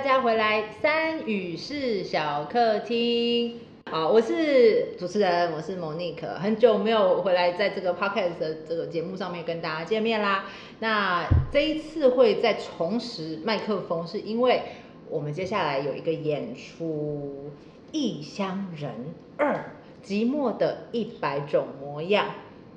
大家回来三语式小客厅。好，我是主持人，我是 Monique，很久没有回来在这个 podcast 的这个节目上面跟大家见面啦。那这一次会再重拾麦克风，是因为我们接下来有一个演出《异乡人二：寂寞的一百种模样》。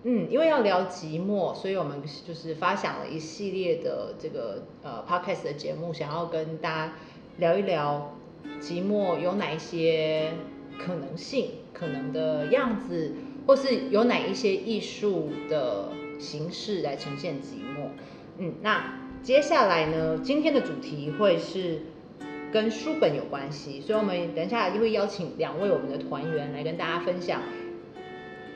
嗯，因为要聊寂寞，所以我们就是发想了一系列的这个呃 podcast 的节目，想要跟大家聊一聊寂寞有哪一些可能性、可能的样子，或是有哪一些艺术的形式来呈现寂寞。嗯，那接下来呢，今天的主题会是跟书本有关系，所以我们等一下就会邀请两位我们的团员来跟大家分享。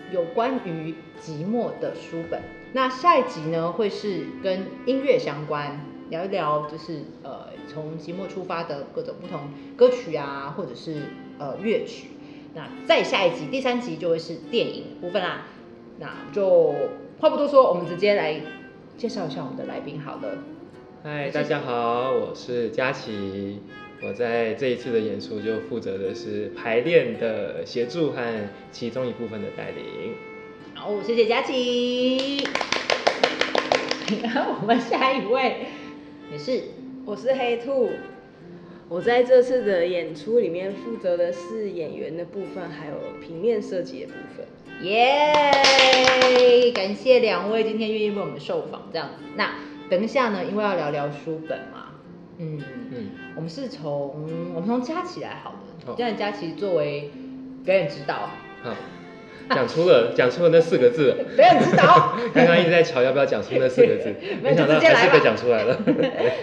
有关于寂寞的书本，那下一集呢会是跟音乐相关，聊一聊就是呃从寂寞出发的各种不同歌曲啊，或者是呃乐曲。那再下一集第三集就会是电影部分啦。那就话不多说，我们直接来介绍一下我们的来宾。好了，嗨，大家好，我是佳琪。我在这一次的演出就负责的是排练的协助和其中一部分的带领。好，谢谢佳琪。然后我们下一位也是，我是黑兔。我在这次的演出里面负责的是演员的部分，还有平面设计的部分。耶！感谢两位今天愿意为我们受访，这样子。那等一下呢，因为要聊聊书本嘛，嗯嗯，我们是从我们从佳琪来好的，这样佳琪作为表演指导，好，讲出了讲出了那四个字，表演指导。刚刚一直在瞧要不要讲出那四个字，没想到还是被讲出来了。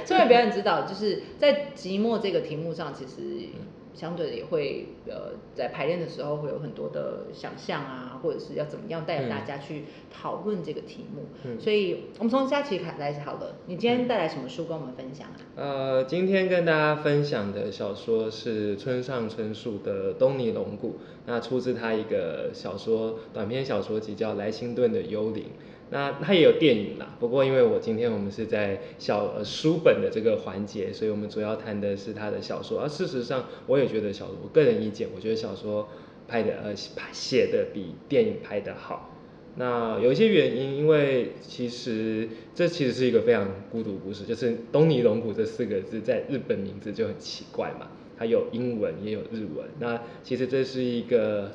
作为表演指导，就是在寂寞这个题目上，其实。相对的也会呃，在排练的时候会有很多的想象啊，或者是要怎么样带着大家去讨论这个题目。嗯，所以我们从佳琪开来好了，你今天带来什么书跟我们分享啊？呃，今天跟大家分享的小说是村上春树的《东尼龙骨》，那出自他一个小说短篇小说集叫《莱辛顿的幽灵》。那它也有电影啦，不过因为我今天我们是在小呃书本的这个环节，所以我们主要谈的是他的小说。而事实上，我也觉得小说，我个人意见，我觉得小说拍的呃写的比电影拍的好。那有一些原因，因为其实这其实是一个非常孤独故事，就是东尼龙骨这四个字在日本名字就很奇怪嘛，它有英文也有日文。那其实这是一个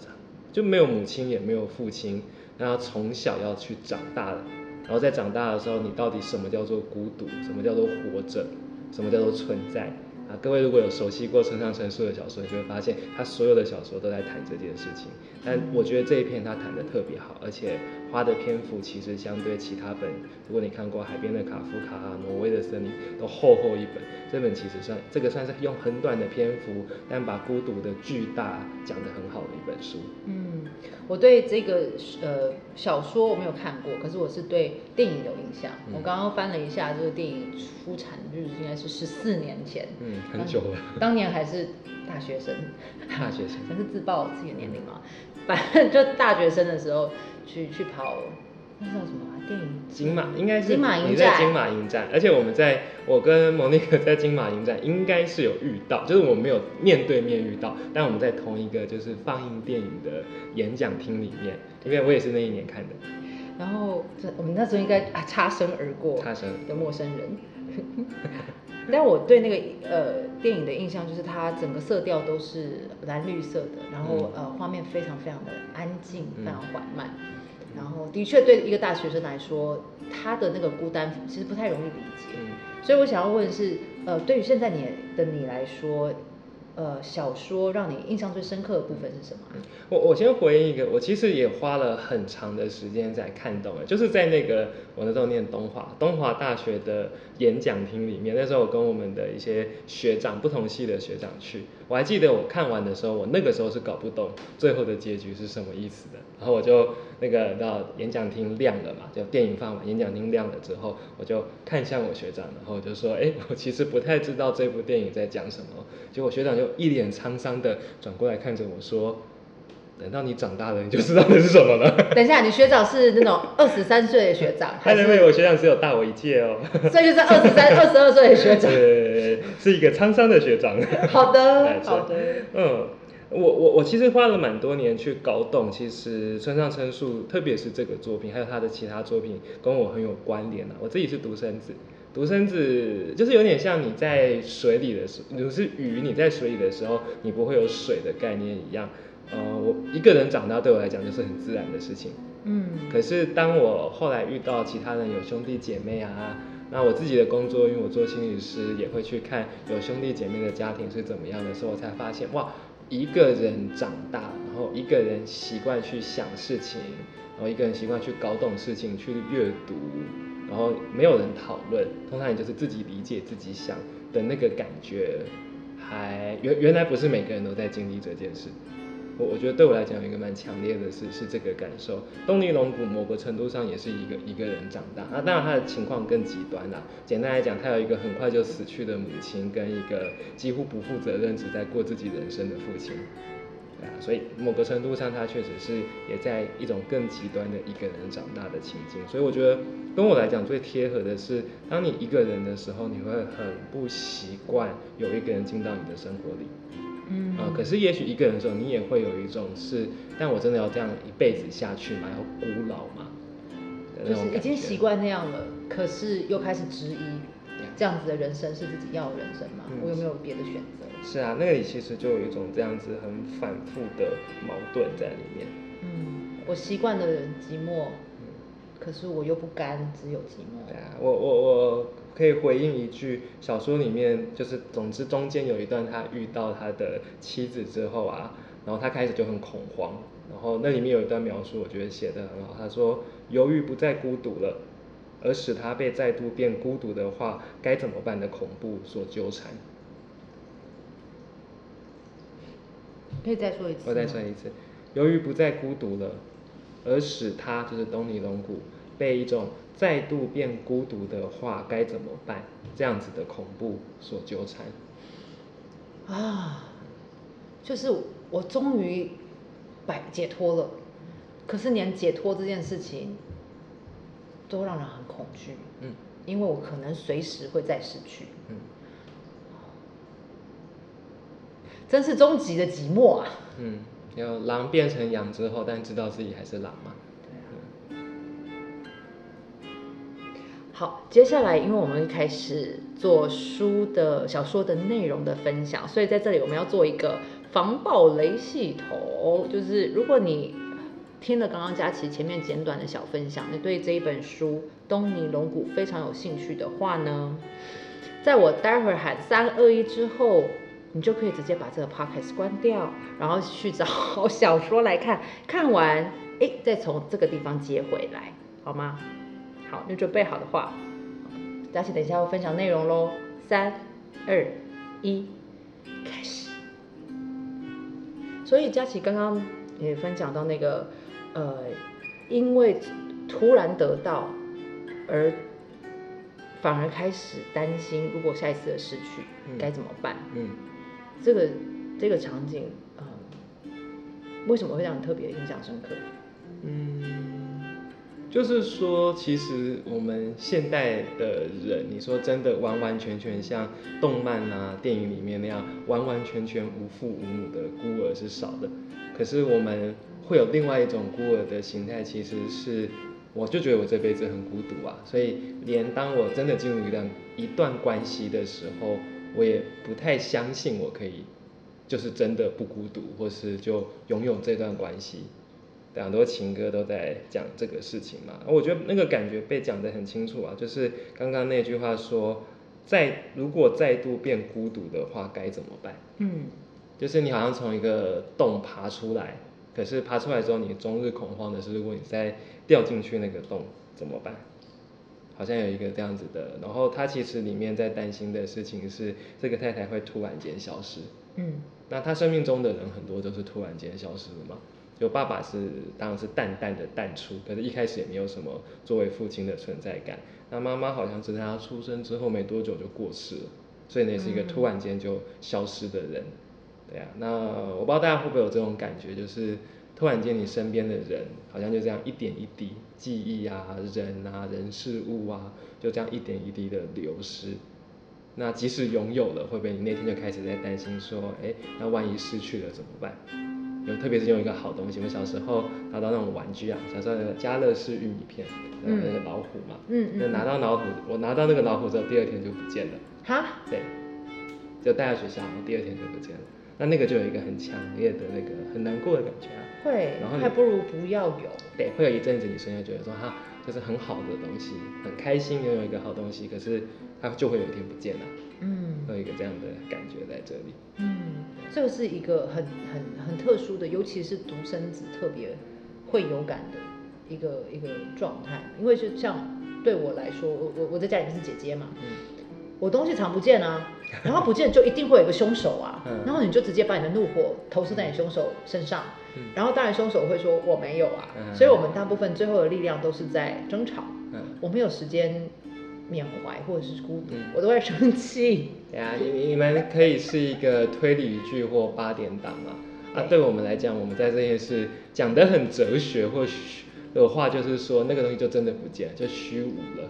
就没有母亲也没有父亲。让他从小要去长大了，然后在长大的时候，你到底什么叫做孤独？什么叫做活着？什么叫做存在？啊，各位如果有熟悉过村上春树的小说，你就会发现他所有的小说都在谈这件事情。但我觉得这一篇他谈的特别好，而且花的篇幅其实相对其他本，如果你看过《海边的卡夫卡》啊，《挪威的森林》都厚厚一本，这本其实算这个算是用很短的篇幅，但把孤独的巨大讲得很好的一本书。嗯，我对这个呃小说我没有看过，可是我是对电影有印象。我刚刚翻了一下，这个电影出产日应该是十四年前，嗯，很久了，当年还是大学生，大学生，还是自曝自己的年龄嘛。反正就大学生的时候去去跑，那叫什么啊？电影。金马应该是你在金马影展，而且我们在我跟蒙妮克在金马影展应该是有遇到，就是我们没有面对面遇到，但我们在同一个就是放映电影的演讲厅里面，因为我也是那一年看的。然后这我们那时候应该啊擦身而过，擦身。的陌生人。但我对那个呃电影的印象就是它整个色调都是蓝绿色的，然后呃画面非常非常的安静，非常缓慢，然后的确对一个大学生来说，他的那个孤单其实不太容易理解。所以我想要问是，呃，对于现在你的你来说。呃，小说让你印象最深刻的部分是什么？我我先回应一个，我其实也花了很长的时间在看懂了，就是在那个我那时候念东华东华大学的演讲厅里面，那时候我跟我们的一些学长，不同系的学长去，我还记得我看完的时候，我那个时候是搞不懂最后的结局是什么意思的，然后我就那个到演讲厅亮了嘛，就电影放完，演讲厅亮了之后，我就看向我学长，然后我就说，哎，我其实不太知道这部电影在讲什么。结果学长就一脸沧桑的转过来看着我说。等到你长大了，你就知道那是什么了。等一下，你学长是那种二十三岁的学长，还是因为我学长只有大我一届哦？所以就是二十三、二十二岁的学长。对，是一个沧桑的学长。好的，好的。嗯，我我我其实花了蛮多年去搞懂，其实村上春树，特别是这个作品，还有他的其他作品，跟我很有关联啊。我自己是独生子，独生子就是有点像你在水里的时候，如是鱼，你在水里的时候，你不会有水的概念一样。呃，我一个人长大对我来讲就是很自然的事情。嗯，可是当我后来遇到其他人有兄弟姐妹啊，那我自己的工作，因为我做心理师，也会去看有兄弟姐妹的家庭是怎么样的时候，我才发现哇，一个人长大，然后一个人习惯去想事情，然后一个人习惯去搞懂事情，去阅读，然后没有人讨论，通常也就是自己理解自己想的那个感觉，还原原来不是每个人都在经历这件事。我我觉得对我来讲有一个蛮强烈的是是这个感受，东尼龙骨某个程度上也是一个一个人长大，那当然他的情况更极端啦。简单来讲，他有一个很快就死去的母亲，跟一个几乎不负责任只在过自己人生的父亲，对啊，所以某个程度上他确实是也在一种更极端的一个人长大的情境。所以我觉得跟我来讲最贴合的是，当你一个人的时候，你会很不习惯有一个人进到你的生活里。嗯啊，可是也许一个人的时候，你也会有一种是，但我真的要这样一辈子下去吗？要孤老吗？就是已经习惯那样了，可是又开始质疑，这样子的人生是自己要的人生吗？我有没有别的选择？是啊，那个里其实就有一种这样子很反复的矛盾在里面。嗯，我习惯了寂寞，可是我又不甘只有寂寞。对啊，我我我。可以回应一句，小说里面就是，总之中间有一段他遇到他的妻子之后啊，然后他开始就很恐慌，然后那里面有一段描述，我觉得写的很好。他说，由于不再孤独了，而使他被再度变孤独的话，该怎么办的恐怖所纠缠。可以再说一次。我再说一次，由于不再孤独了，而使他就是东尼龙骨被一种。再度变孤独的话该怎么办？这样子的恐怖所纠缠。啊，就是我终于摆解脱了，可是连解脱这件事情都让人很恐惧，嗯，因为我可能随时会再失去，嗯，真是终极的寂寞啊，嗯，有狼变成羊之后，但知道自己还是狼嘛。好，接下来因为我们开始做书的小说的内容的分享，所以在这里我们要做一个防暴雷系统。就是如果你听了刚刚佳琪前面简短的小分享，你对这一本书《东尼龙骨》非常有兴趣的话呢，在我待会儿喊三二一之后，你就可以直接把这个 podcast 关掉，然后去找小说来看，看完哎，再从这个地方接回来，好吗？好，你准备好的话，佳琪等一下要分享内容喽。三、二、一，开始。所以佳琪刚刚也分享到那个，呃，因为突然得到，而反而开始担心，如果下一次的失去该怎么办？嗯，这个这个场景，嗯，为什么会让你特别印象深刻？嗯。就是说，其实我们现代的人，你说真的完完全全像动漫啊、电影里面那样完完全全无父无母的孤儿是少的。可是我们会有另外一种孤儿的形态，其实是我就觉得我这辈子很孤独啊。所以连当我真的进入一段一段关系的时候，我也不太相信我可以就是真的不孤独，或是就拥有这段关系。很多情歌都在讲这个事情嘛，我觉得那个感觉被讲得很清楚啊，就是刚刚那句话说，再如果再度变孤独的话该怎么办？嗯，就是你好像从一个洞爬出来，可是爬出来之后你终日恐慌的是，如果你再掉进去那个洞怎么办？好像有一个这样子的，然后他其实里面在担心的事情是，这个太太会突然间消失。嗯，那他生命中的人很多都是突然间消失的嘛。就爸爸是当然是淡淡的淡出，可是一开始也没有什么作为父亲的存在感。那妈妈好像是在他出生之后没多久就过世了，所以那是一个突然间就消失的人。对啊，那我不知道大家会不会有这种感觉，就是突然间你身边的人好像就这样一点一滴记忆啊、人啊、人事物啊，就这样一点一滴的流失。那即使拥有了，会不会你那天就开始在担心说，哎，那万一失去了怎么办？有特别是用一个好东西，我小时候拿到那种玩具啊，小时候的家乐氏玉米片，然后那个老虎嘛，嗯嗯就拿到老虎，我拿到那个老虎之后，第二天就不见了，哈，对，就带到学校，然后第二天就不见了。那那个就有一个很强烈的那个很难过的感觉啊，会然后，你还不如不要有。对，会有一阵子你瞬间觉得说哈，就是很好的东西，很开心拥有一个好东西，可是它就会有一天不见了，嗯。有一个这样的感觉在这里。嗯，这个是一个很很很特殊的，尤其是独生子特别会有感的一个一个状态，因为就像对我来说，我我我在家里面是姐姐嘛，嗯。我东西藏不见啊，然后不见就一定会有一个凶手啊，嗯。然后你就直接把你的怒火投射在你凶手身上，嗯。然后当然凶手会说我没有啊，嗯。所以我们大部分最后的力量都是在争吵，嗯，我没有时间缅怀或者是孤独，嗯我都会生气，对啊，你你们可以是一个推理剧或八点档嘛。啊，对我们来讲，我们在这件事讲得很哲学或虚的话，就是说那个东西就真的不见了，就虚无了。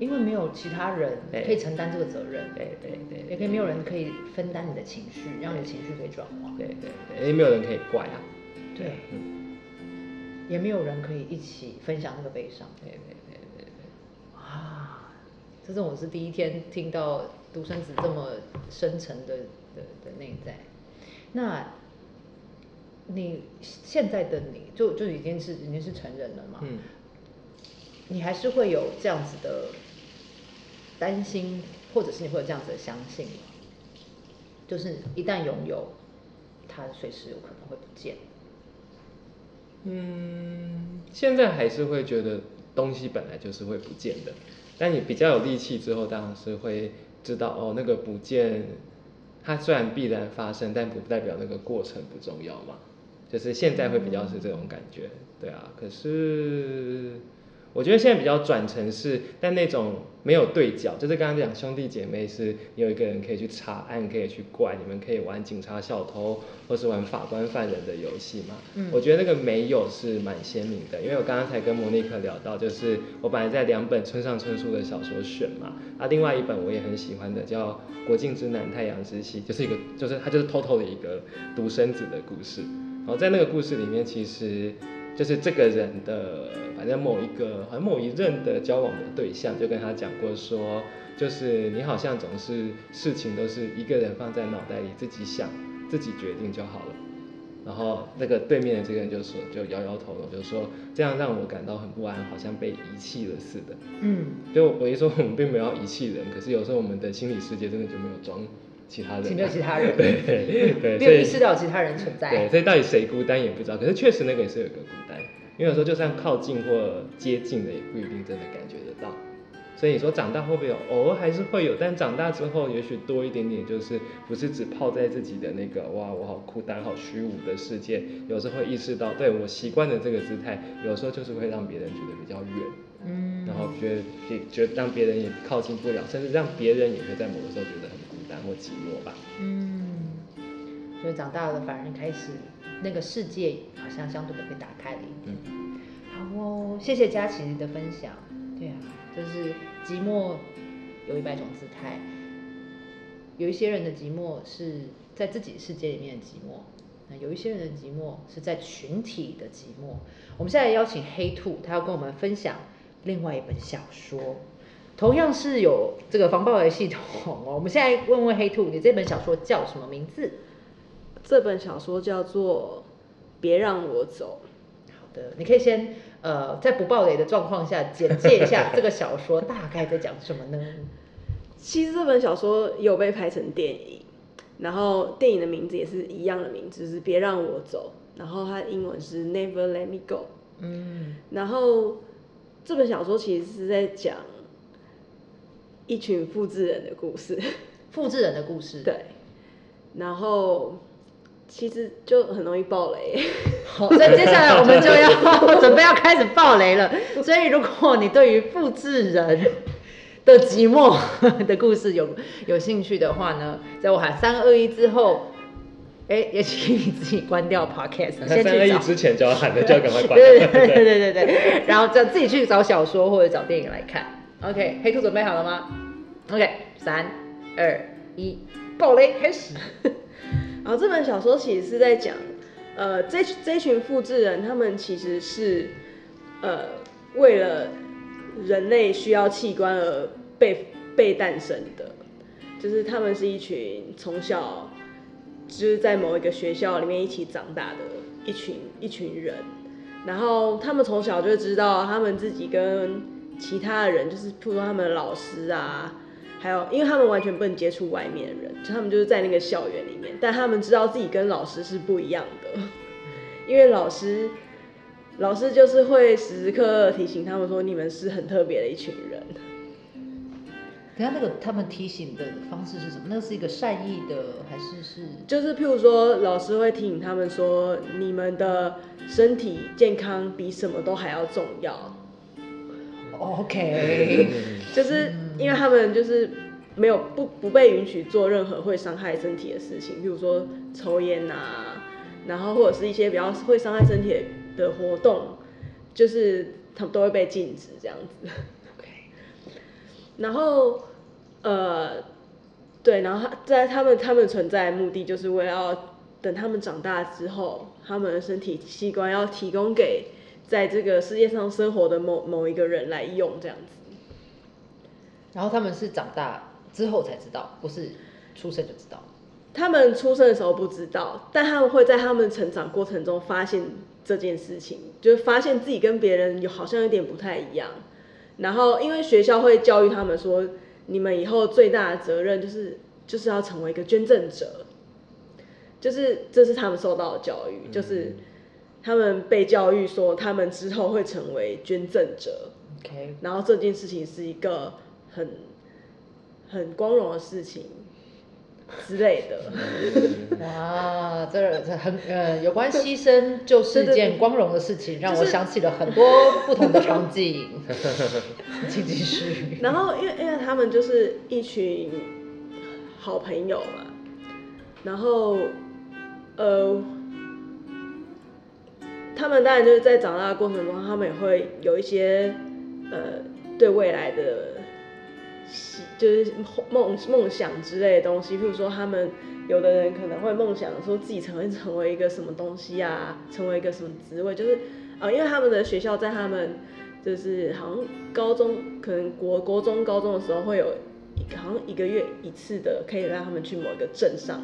因为没有其他人可以承担这个责任，对对对也可以没有人可以分担你的情绪，让你的情绪可以转化，对对对，因为没有人可以怪啊。对，嗯，也没有人可以一起分享那个悲伤。对对这是我是第一天听到独生子这么深沉的的的内在。那你现在的你就就已经是已经是成人了嘛？嗯，你还是会有这样子的担心，或者是你会有这样子的相信吗？就是一旦拥有，它随时有可能会不见。嗯，现在还是会觉得东西本来就是会不见的，但你比较有力气之后，当然是会知道哦，那个不见，它虽然必然发生，但不代表那个过程不重要嘛。就是现在会比较是这种感觉，对啊。可是我觉得现在比较转成是，但那种没有对角，就是刚刚讲兄弟姐妹是，你有一个人可以去查案，可以去怪，你们可以玩警察小偷，或是玩法官犯人的游戏嘛。嗯我觉得那个没有是蛮鲜明的，因为我刚刚才跟莫妮克聊到，就是我本来在两本村上春树的小说选嘛，啊，另外一本我也很喜欢的叫《国境之南，太阳之西》，就是一个就是它就是偷偷的一个独生子的故事。然后在那个故事里面，其实就是这个人的，反正某一个好像某一任的交往的对象就跟他讲过说，就是你好像总是事情都是一个人放在脑袋里自己想、自己决定就好了。然后那个对面的这个人就说，就摇摇头了，就说这样让我感到很不安，好像被遗弃了似的。嗯，就我一说我们并没有遗弃人，可是有时候我们的心理世界真的就没有装其他人啊，没有其他人对对对，没有所以意识到其他人存在。对，所以到底谁孤单也不知道。可是确实那个也是有个孤单，因为有时候就算靠近或接近的，也不一定真的感觉得到。所以你说长大会不会有？偶尔还是会有，但长大之后也许多一点点，就是不是只泡在自己的那个哇，我好孤单、好虚无的世界。有时候会意识到，对我习惯的这个姿态，有时候就是会让别人觉得比较远，嗯，然后觉得也觉得让别人也靠近不了，甚至让别人也会在某个时候觉得很孤单或寂寞吧。嗯，所以长大了反而开始那个世界好像相对的被打开了一点。嗯，好哦，谢谢佳琪的分享。对啊，就是寂寞有一百种姿态，有一些人的寂寞是在自己世界里面的寂寞，那有一些人的寂寞是在群体的寂寞。我们现在邀请黑兔，他要跟我们分享另外一本小说，同样是有这个防爆雷系统哦。我们现在问问黑兔，你这本小说叫什么名字？这本小说叫做《别让我走好的，你可以先呃，在不爆雷的状况下简介一下这个小说大概在讲什么呢？》。其实这本小说有被拍成电影，然后电影的名字也是一样的名字，就是《别让我走》，然后它英文是 Never Let Me Go。嗯然后这本小说其实是在讲一群复制人的故事，复制人的故事。，对，然后其实就很容易爆雷，好，所以接下来我们就要 准备要开始爆雷了。所以如果你对于复制人的寂寞的故事有有兴趣的话呢，在我喊三二一之后，哎，也请你自己关掉 podcast，三二一。之前就要喊的，就要赶快关对了。对对对对对，然后就自己去找小说或者找电影来看。OK，黑兔准备好了吗？OK，三二一，爆雷开始。然 后这本小说其实是在讲，呃，这这群复制人，他们其实是，呃，为了人类需要器官而被被诞生的，就是他们是一群从小就是在某一个学校里面一起长大的一群一群人，然后他们从小就知道他们自己跟其他的人，就是譬如说他们的老师啊，还有，因为他们完全不能接触外面的人，就他们就是在那个校园里面，但他们知道自己跟老师是不一样的，因为老师，老师就是会时时刻刻提醒他们说，你们是很特别的一群人。等下那个他们提醒的方式是什么？那是一个善意的还是是？就是譬如说，老师会提醒他们说，你们的身体健康比什么都还要重要，OK，就是因为他们就是没有不不被允许做任何会伤害身体的事情，比如说抽烟啊，然后或者是一些比较会伤害身体的活动，就是他们都会被禁止这样子。OK，然后呃，对，然后在他们他们存在的目的就是为了要等他们长大之后，他们的身体器官要提供给在这个世界上生活的某某一个人来用这样子。然后他们是长大之后才知道，不是出生就知道。他们出生的时候不知道，但他们会在他们成长过程中发现这件事情，就是发现自己跟别人有好像有点不太一样。然后因为学校会教育他们说，你们以后最大的责任就是就是要成为一个捐赠者，就是这是他们受到的教育，就是他们被教育说他们之后会成为捐赠者，OK，然后这件事情是一个很很光荣的事情之类的。哇，这这很呃，有关牺牲就是件光荣的事情，让我想起了很多不同的场景。请继续。然后因为因为他们就是一群好朋友嘛，然后呃，他们当然就是在长大的过程中，他们也会有一些呃对未来的希就是梦梦想之类的东西，譬如说他们有的人可能会梦想说自己成为成为一个什么东西啊，成为一个什么职位，就是呃，因为他们的学校在他们就是好像高中可能国国中高中的时候会有一好像一个月一次的，可以让他们去某一个镇上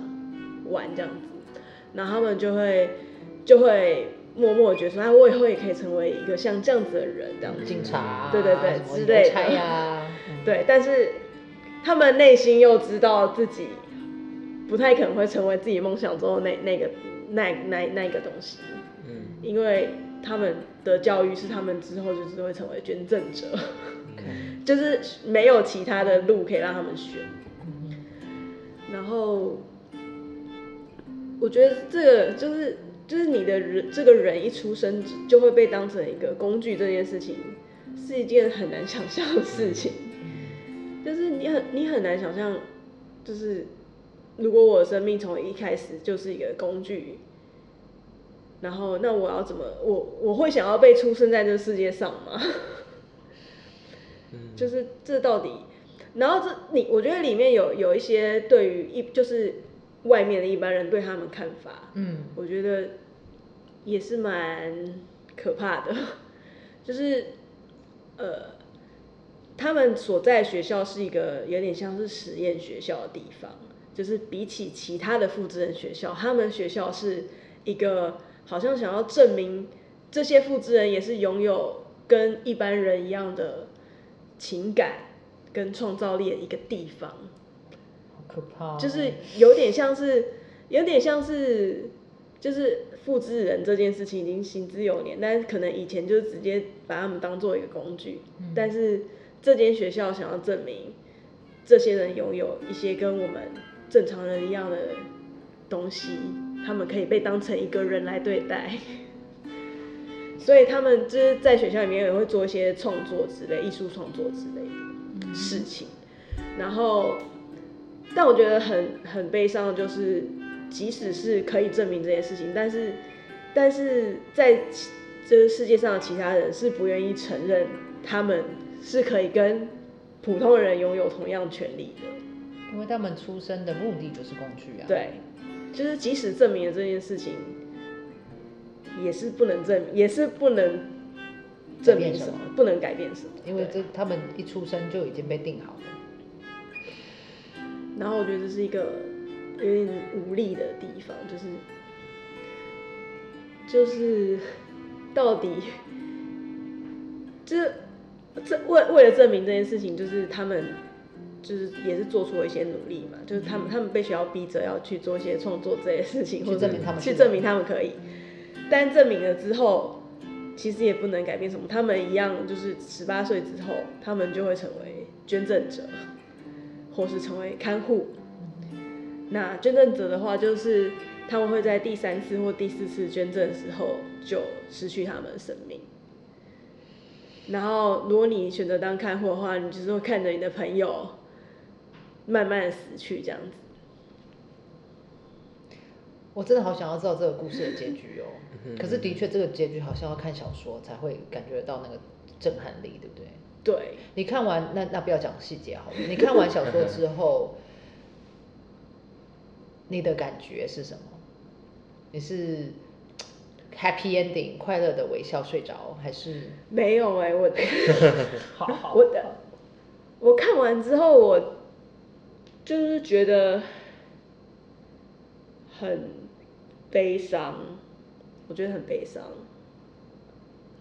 玩这样子，然后他们就会就会默默地觉得说，哎，我以后也可以成为一个像这样子的人这样。子。警察啊、对对对之类的。对，但是他们内心又知道自己不太可能会成为自己梦想中的那那个那那那个东西，嗯。因为他们的教育是他们之后就是会成为捐赠者，就是没有其他的路可以让他们选。然后我觉得这个就是就是你的人这个人一出生就会被当成一个工具，这件事情是一件很难想象的事情。就是你很你很难想象，就是如果我的生命从一开始就是一个工具，然后那我要怎么我我会想要被出生在这世界上吗？嗯 就是这到底，然后这你我觉得里面有有一些对于一就是外面的一般人对他们看法，嗯我觉得也是蛮可怕的，就是呃，他们所在的学校是一个有点像是实验学校的地方，就是比起其他的复制人学校，他们学校是一个好像想要证明这些复制人也是拥有跟一般人一样的情感跟创造力的一个地方。好可怕哦、就是有点像是，有点像是，就是复制人这件事情已经行之有年，但是可能以前就是直接把他们当做一个工具，但是这间学校想要证明，这些人拥有一些跟我们正常人一样的东西，他们可以被当成一个人来对待。所以他们就是在学校里面也会做一些创作之类、艺术创作之类的事情。然后，但我觉得很很悲伤的就是，即使是可以证明这件事情，但是但是在这个世界上的其他人是不愿意承认他们是可以跟普通人拥有同样权利的。因为他们出生的目的就是工具啊。，对，就是即使证明了这件事情，也是不能证，也是不能证明什么，不能改变什么。因为这他们一出生就已经被定好了。然后我觉得这是一个有点无力的地方，就是就是到底，就是这为为了证明这件事情，就是他们就是也是做出了一些努力嘛，就是他们他们被学校逼着要去做一些创作这些事情，去或者证明他们去证明他们可以，但证明了之后，其实也不能改变什么，他们一样就是十八岁之后，他们就会成为捐赠者。或是成为看护。那捐赠者的话，就是他们会在第三次或第四次捐赠的时候就失去他们的生命。然后，如果你选择当看护的话，你就是会看着你的朋友慢慢的死去，这样子。我真的好想要知道这个故事的结局哦。可是的确，这个结局好像要看小说才会感觉到那个震撼力，对不对？对，你看完那那不要讲细节好了。你看完小说之后，你的感觉是什么？你是 happy ending 快乐的微笑睡着，还是没有哎、我 好好我的我看完之后，我就是觉得很悲伤，我觉得很悲伤。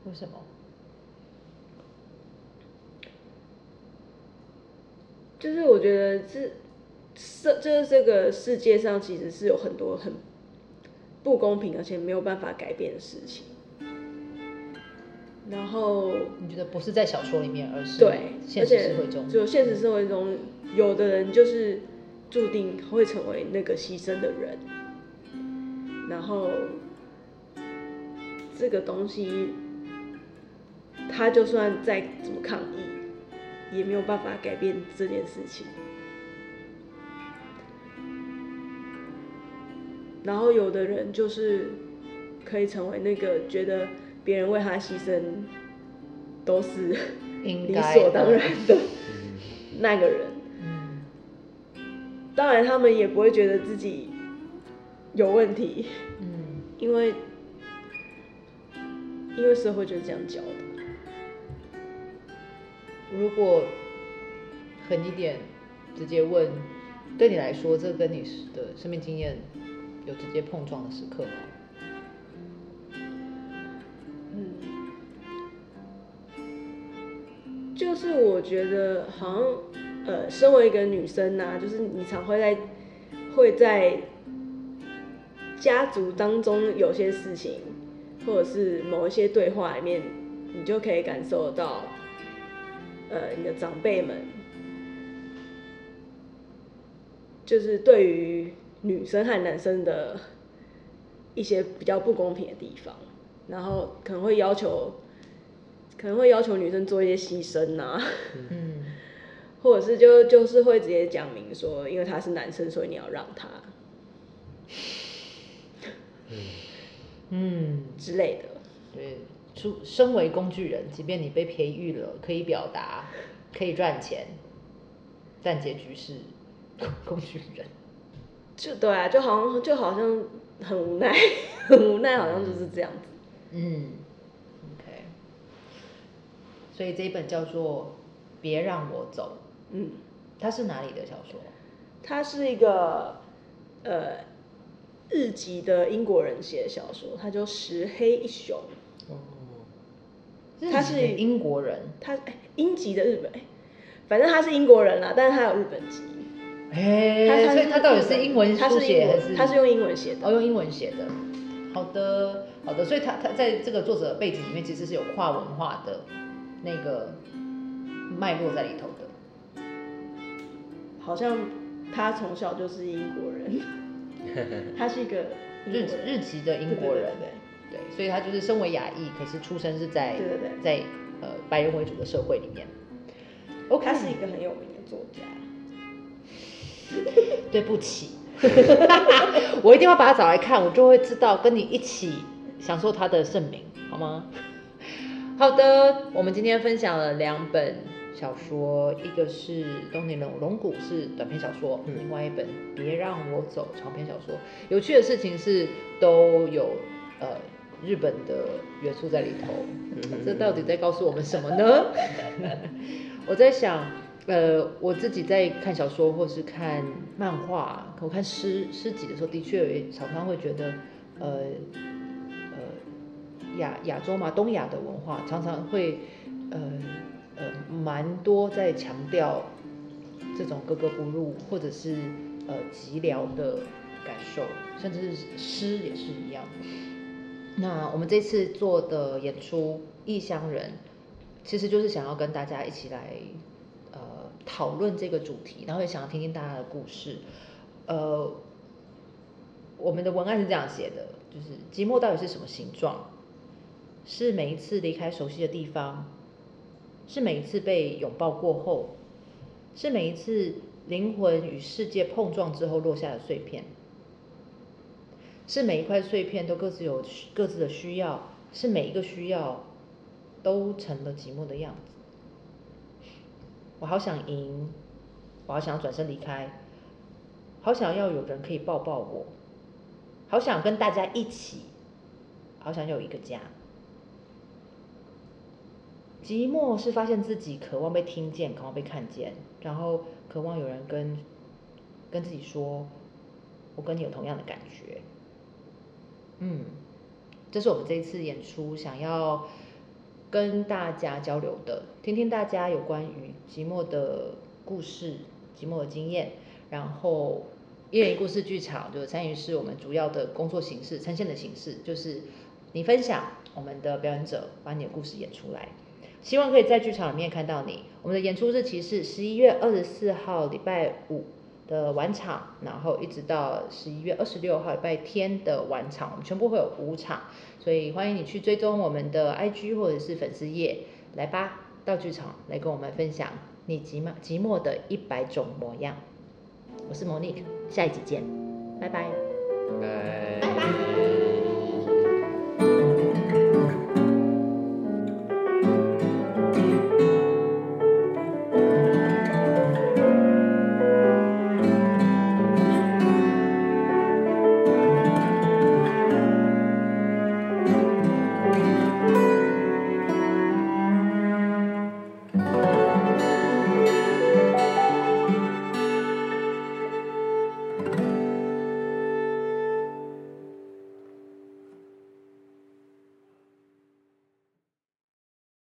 为什么？就是我觉得这这就是这个世界上其实是有很多很不公平而且没有办法改变的事情。然后你觉得不是在小说里面，而是对，现实社会中？就现实社会中，有的人就是注定会成为那个牺牲的人，然后这个东西，他就算再怎么抗议，也没有办法改变这件事情。然后有的人就是可以成为那个觉得别人为他牺牲都是理所当然的那个人。嗯，当然，他们也不会觉得自己有问题，嗯，因为因为社会就是这样教的。如果狠一点，直接问，对你来说，这跟你的生命经验有直接碰撞的时刻吗？嗯，就是我觉得好像呃，身为一个女生呐、就是你常会在会在家族当中有些事情，或者是某一些对话里面，你就可以感受到，呃，你的长辈们就是对于女生和男生的一些比较不公平的地方，然后可能会要求，可能会要求女生做一些牺牲呐、嗯，或者是就就是会直接讲明说，因为他是男生，所以你要让他嗯，之类的。对，出身为工具人，即便你被培育了，可以表达，可以赚钱，但结局是工具人。就对啊，就好像就好像很无奈，很无奈，好像就是这样子。嗯，OK。所以这一本叫做《别让我走嗯，》，它是哪里的小说？它是一个呃日籍的英国人写的小说，它叫石黑一雄，哦，他是英国人，他哎英籍的日本，哎反正他是英国人啦，但是他有日本籍。哎，他所以他到底是英文他是书写还是，他是用英文写的。哦用英文写的？好的，好的，所以他他在这个作者的背景里面其实是有跨文化的那个脉络在里头的。好像他从小就是英国人，他是一个日日籍的英国人，对，所以他就是身为亚裔，可是出生是在对对对在呃白人为主的社会里面。OK，他是一个很有名的作家。对不起，我一定要把他找来看，我就会知道跟你一起享受他的盛名，好吗？好的，我们今天分享了两本小说，一个是东尼龙龙骨是短篇小说，嗯另外一本别让我走长篇小说。有趣的事情是都有呃日本的元素在里头，这到底在告诉我们什么呢？我在想，呃，我自己在看小说或是看漫画，我看诗诗集的时候，的确也常常会觉得，呃呃，亚亚洲嘛，东亚的文化常常会，呃呃，蛮多在强调这种格格不入，或者是呃寂寥的感受，甚至是诗也是一样。那我们这次做的演出《异乡人》，其实就是想要跟大家一起来呃讨论这个主题，然后也想要听听大家的故事。呃，我们的文案是这样写的，就是寂寞到底是什么形状？是每一次离开熟悉的地方，是每一次被拥抱过后，是每一次灵魂与世界碰撞之后落下的碎片。是每一块碎片都各自有各自的需要，是每一个需要都成了寂寞的样子。我好想赢，我好想要转身离开，好想要有人可以抱抱我，好想跟大家一起，好想有一个家。寂寞是发现自己渴望被听见，渴望被看见，然后渴望有人跟跟自己说，我跟你有同样的感觉。嗯，这是我们这一次演出想要跟大家交流的，听听大家有关于寂寞的故事、寂寞的经验。然后，一人一故事剧场就是参与是我们主要的工作形式，呈现的形式就是你分享，我们的表演者把你的故事演出来。希望可以在剧场里面看到你。我们的演出日期是十一月二十四号礼拜五的晚场，然后一直到十一月二十六号礼拜天的晚场，我们全部会有五场，所以欢迎你去追踪我们的 IG 或者是粉丝页，来吧，到剧场来跟我们分享你寂寞寂寞的一百种模样。我是 Monique，下一集见，拜拜。拜拜。